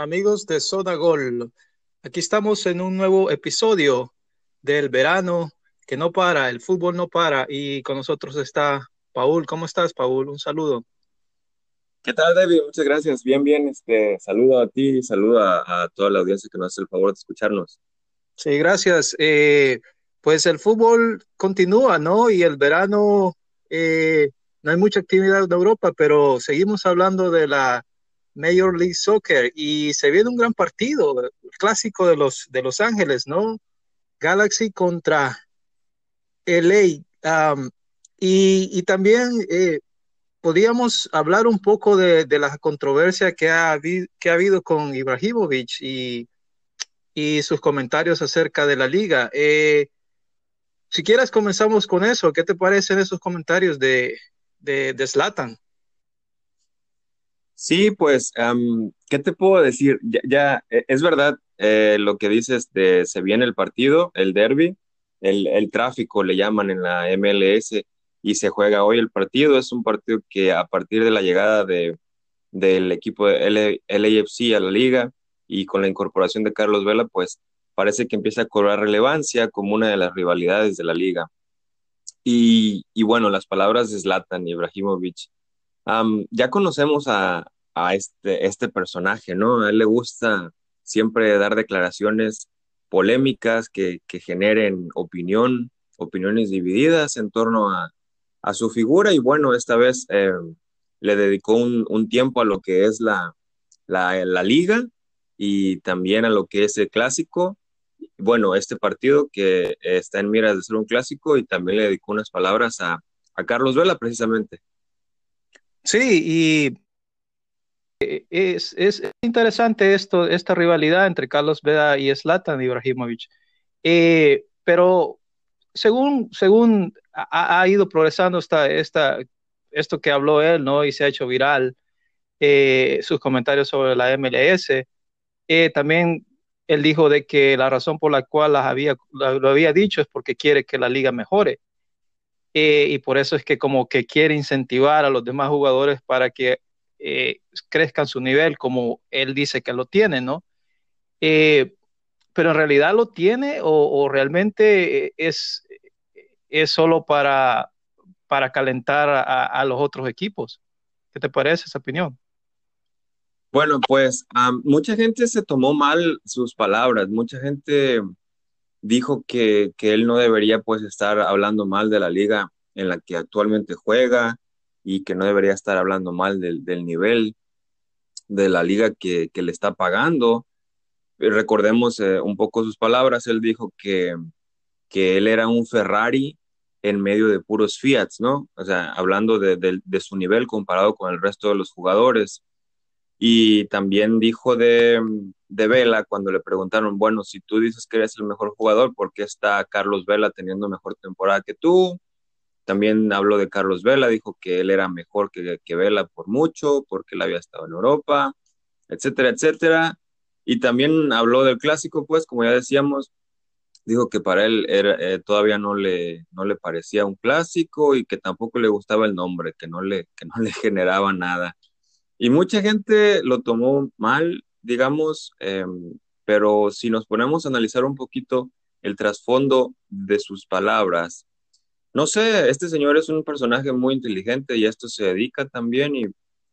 amigos de Soda Gol. Aquí estamos en un nuevo episodio del verano que no para, el fútbol no para y con nosotros está Paul. ¿Cómo estás, Paul? Un saludo. ¿Qué tal, David? Muchas gracias. Bien, bien. Este, saludo a ti, saludo a, toda la audiencia que nos hace el favor de escucharnos. Sí, gracias. Eh, pues el fútbol continúa, ¿no? Y el verano, eh, no hay mucha actividad en Europa, pero seguimos hablando de la Major League Soccer y se viene un gran partido, clásico de los, de Los Ángeles, ¿no? Galaxy contra LA. y, también eh, podríamos hablar un poco de, la controversia que ha, que ha habido con Ibrahimovic y, y, sus comentarios acerca de la liga. Eh, si quieres, comenzamos con eso. ¿Qué te parecen esos comentarios de, de, de Zlatan? Sí, pues, ¿qué te puedo decir? Ya, e, es verdad eh, lo que dices de se viene el partido, el derby, el, el, tráfico le llaman en la MLS y se juega hoy el partido. Es un partido que a partir de la llegada de, del equipo de LAFC a la liga y con la incorporación de Carlos Vela, pues parece que empieza a cobrar relevancia como una de las rivalidades de la liga. Y, y bueno, las palabras de Zlatan Ibrahimovic ya conocemos a, este, este personaje, ¿no? A él le gusta siempre dar declaraciones polémicas que, generen opinión, opiniones divididas en torno a, su figura y bueno, esta vez eh, le dedicó un, tiempo a lo que es la, liga y también a lo que es el clásico. Bueno, este partido que está en miras de ser un clásico y también le dedicó unas palabras a, a Carlos Vela precisamente. Sí, y eh, es, es, interesante esto, esta rivalidad entre Carlos Veda y Zlatan Ibrahimovic. Eh, pero según, según ha, ido progresando esta, esta, esto que habló él, ¿no? Y se ha hecho viral, eh, sus comentarios sobre la MLS, también él dijo de que la razón por la cual las había, lo había dicho es porque quiere que la liga mejore. Eh, y por eso es que como que quiere incentivar a los demás jugadores para que eh, crezcan su nivel como él dice que lo tiene, ¿no? Eh, pero en realidad lo tiene o, realmente es, es solo para, para calentar a, los otros equipos. ¿Qué te parece esa opinión? Bueno, pues mucha gente se tomó mal sus palabras, mucha gente dijo que, él no debería pues estar hablando mal de la liga en la que actualmente juega y que no debería estar hablando mal del, nivel de la liga que, le está pagando. Recordemos eh, un poco sus palabras, él dijo que, que él era un Ferrari en medio de puros Fiats, ¿no? O sea, hablando de, de, su nivel comparado con el resto de los jugadores. Y también dijo de, de Vela cuando le preguntaron, bueno, si tú dices que eres el mejor jugador, ¿por qué está Carlos Vela teniendo mejor temporada que tú? También habló de Carlos Vela, dijo que él era mejor que, que Vela por mucho, porque él había estado en Europa, etcétera, etcétera. Y también habló del clásico, pues, como ya decíamos, dijo que para él era, eh, todavía no le, no le parecía un clásico y que tampoco le gustaba el nombre, que no le, que no le generaba nada. Y mucha gente lo tomó mal, digamos, em, pero si nos ponemos a analizar un poquito el trasfondo de sus palabras, no sé, este señor es un personaje muy inteligente y a esto se dedica también y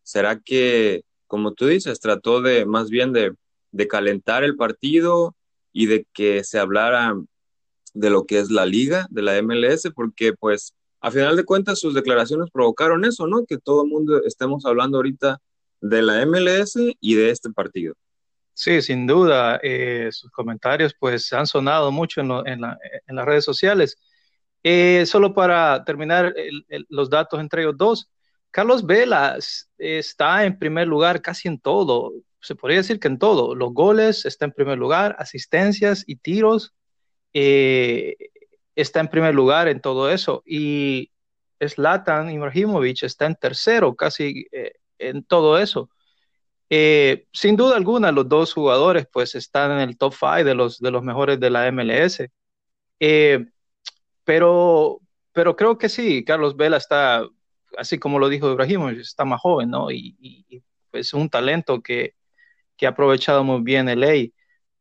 será que, como tú dices, trató de más bien de, de calentar el partido y de que se hablara de lo que es la liga, de la MLS, porque pues a final de cuentas sus declaraciones provocaron eso, ¿no? Que todo el mundo estemos hablando ahorita de la MLS y de este partido. Sí, sin duda, eh, sus comentarios pues han sonado mucho en, las redes sociales. Eh, solo para terminar los datos entre ellos dos, Carlos Vela está en primer lugar casi en todo, se podría decir que en todo, los goles está en primer lugar, asistencias y tiros eh, está en primer lugar en todo eso y Zlatan Ibrahimovic está en tercero casi en todo eso. Eh, sin duda alguna, los dos jugadores pues están en el top 5 de los, de los mejores de la MLS. Eh, pero, pero creo que sí, Carlos Vela está, así como lo dijo Ibrahimovic, está más joven, ¿no? Y, y, pues un talento que, que ha aprovechado muy bien el ley.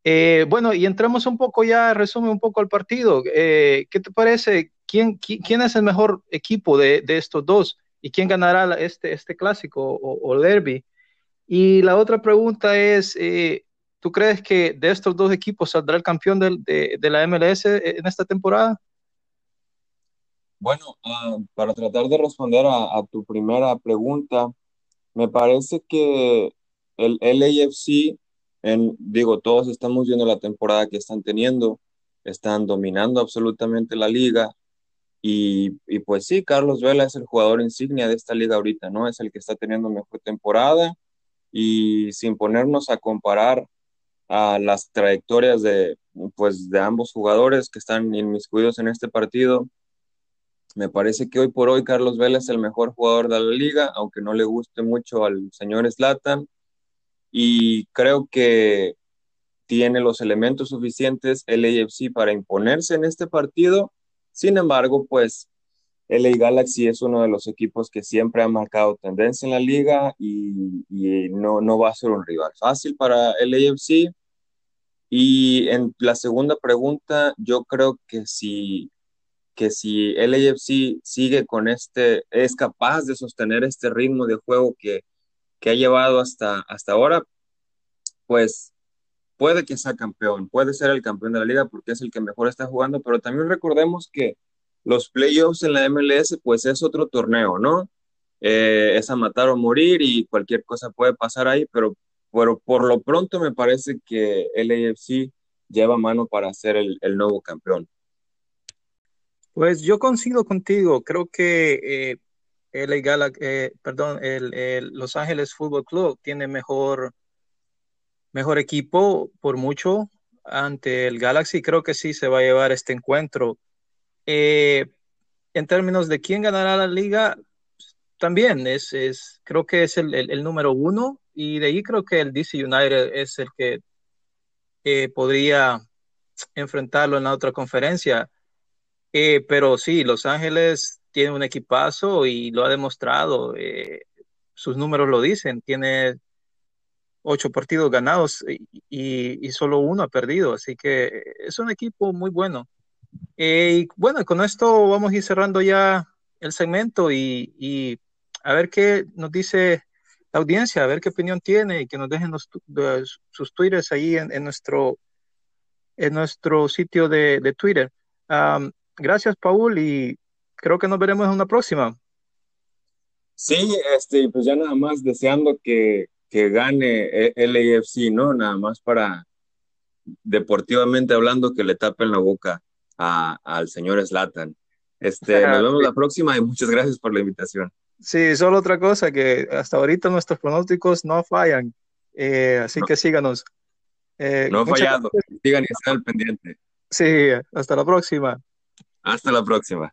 Eh, bueno, y entramos un poco ya, resume un poco el partido. Eh, ¿Qué te parece? ¿Quién, quién, es el mejor equipo de, de, estos dos? ¿Y quién ganará este, este clásico o, o derby? Y la otra pregunta es, eh, ¿tú crees que de estos dos equipos saldrá el campeón de, de, la MLS en esta temporada? Bueno, uh, para tratar de responder a, a, tu primera pregunta, me parece que el LAFC digo, todos estamos viendo la temporada que están teniendo, están dominando absolutamente la liga. Y, pues sí, Carlos Vela es el jugador insignia de esta liga ahorita, ¿no? Es el que está teniendo mejor temporada y sin ponernos a comparar a las trayectorias de, pues, de ambos jugadores que están inmiscuidos en este partido, me parece que hoy por hoy Carlos Vela es el mejor jugador de la liga, aunque no le guste mucho al señor Slatan y creo que tiene los elementos suficientes el AFC para imponerse en este partido. Sin embargo, pues LA Galaxy es uno de los equipos que siempre ha marcado tendencia en la liga y, no, no va a ser un rival fácil para el AFC. Y en la segunda pregunta, yo creo que si, que si el AFC sigue con este, es capaz de sostener este ritmo de juego que, que ha llevado hasta, hasta ahora, pues puede que sea campeón, puede ser el campeón de la liga porque es el que mejor está jugando, pero también recordemos que los playoffs en la MLS, pues es otro torneo, ¿no? Eh, es a matar o morir y cualquier cosa puede pasar ahí, pero, pero por lo pronto me parece que el AFC lleva mano para ser el, nuevo campeón. Pues yo coincido contigo, creo que eh, LA eh, perdón, el, el, Los Ángeles Fútbol Club tiene mejor, mejor equipo por mucho ante el Galaxy. Creo que sí se va a llevar este encuentro. Eh, en términos de quién ganará la liga, también es, es creo que es el, el, el, número uno y de ahí creo que el DC United es el que eh, podría enfrentarlo en la otra conferencia. Eh, pero sí, Los Ángeles tiene un equipazo y lo ha demostrado. Eh, sus números lo dicen. Tiene ocho partidos ganados y, solo uno ha perdido. Así que es un equipo muy bueno. Eh, y bueno, con esto vamos a ir cerrando ya el segmento y, a ver qué nos dice la audiencia, a ver qué opinión tiene y que nos dejen sus twitters ahí en, nuestro, en nuestro sitio de, Twitter. Gracias, Paul, y creo que nos veremos en una próxima. Sí, este, pues ya nada más deseando que, que gane el AFC, ¿no? Nada más para deportivamente hablando que le tapen la boca a, al señor Slatan. Este, nos vemos la próxima y muchas gracias por la invitación. Sí, solo otra cosa, que hasta ahorita nuestros pronósticos no fallan, eh, así no. que síganos. Eh, no ha fallado, sigan y estén al pendiente. Sí, hasta la próxima. Hasta la próxima.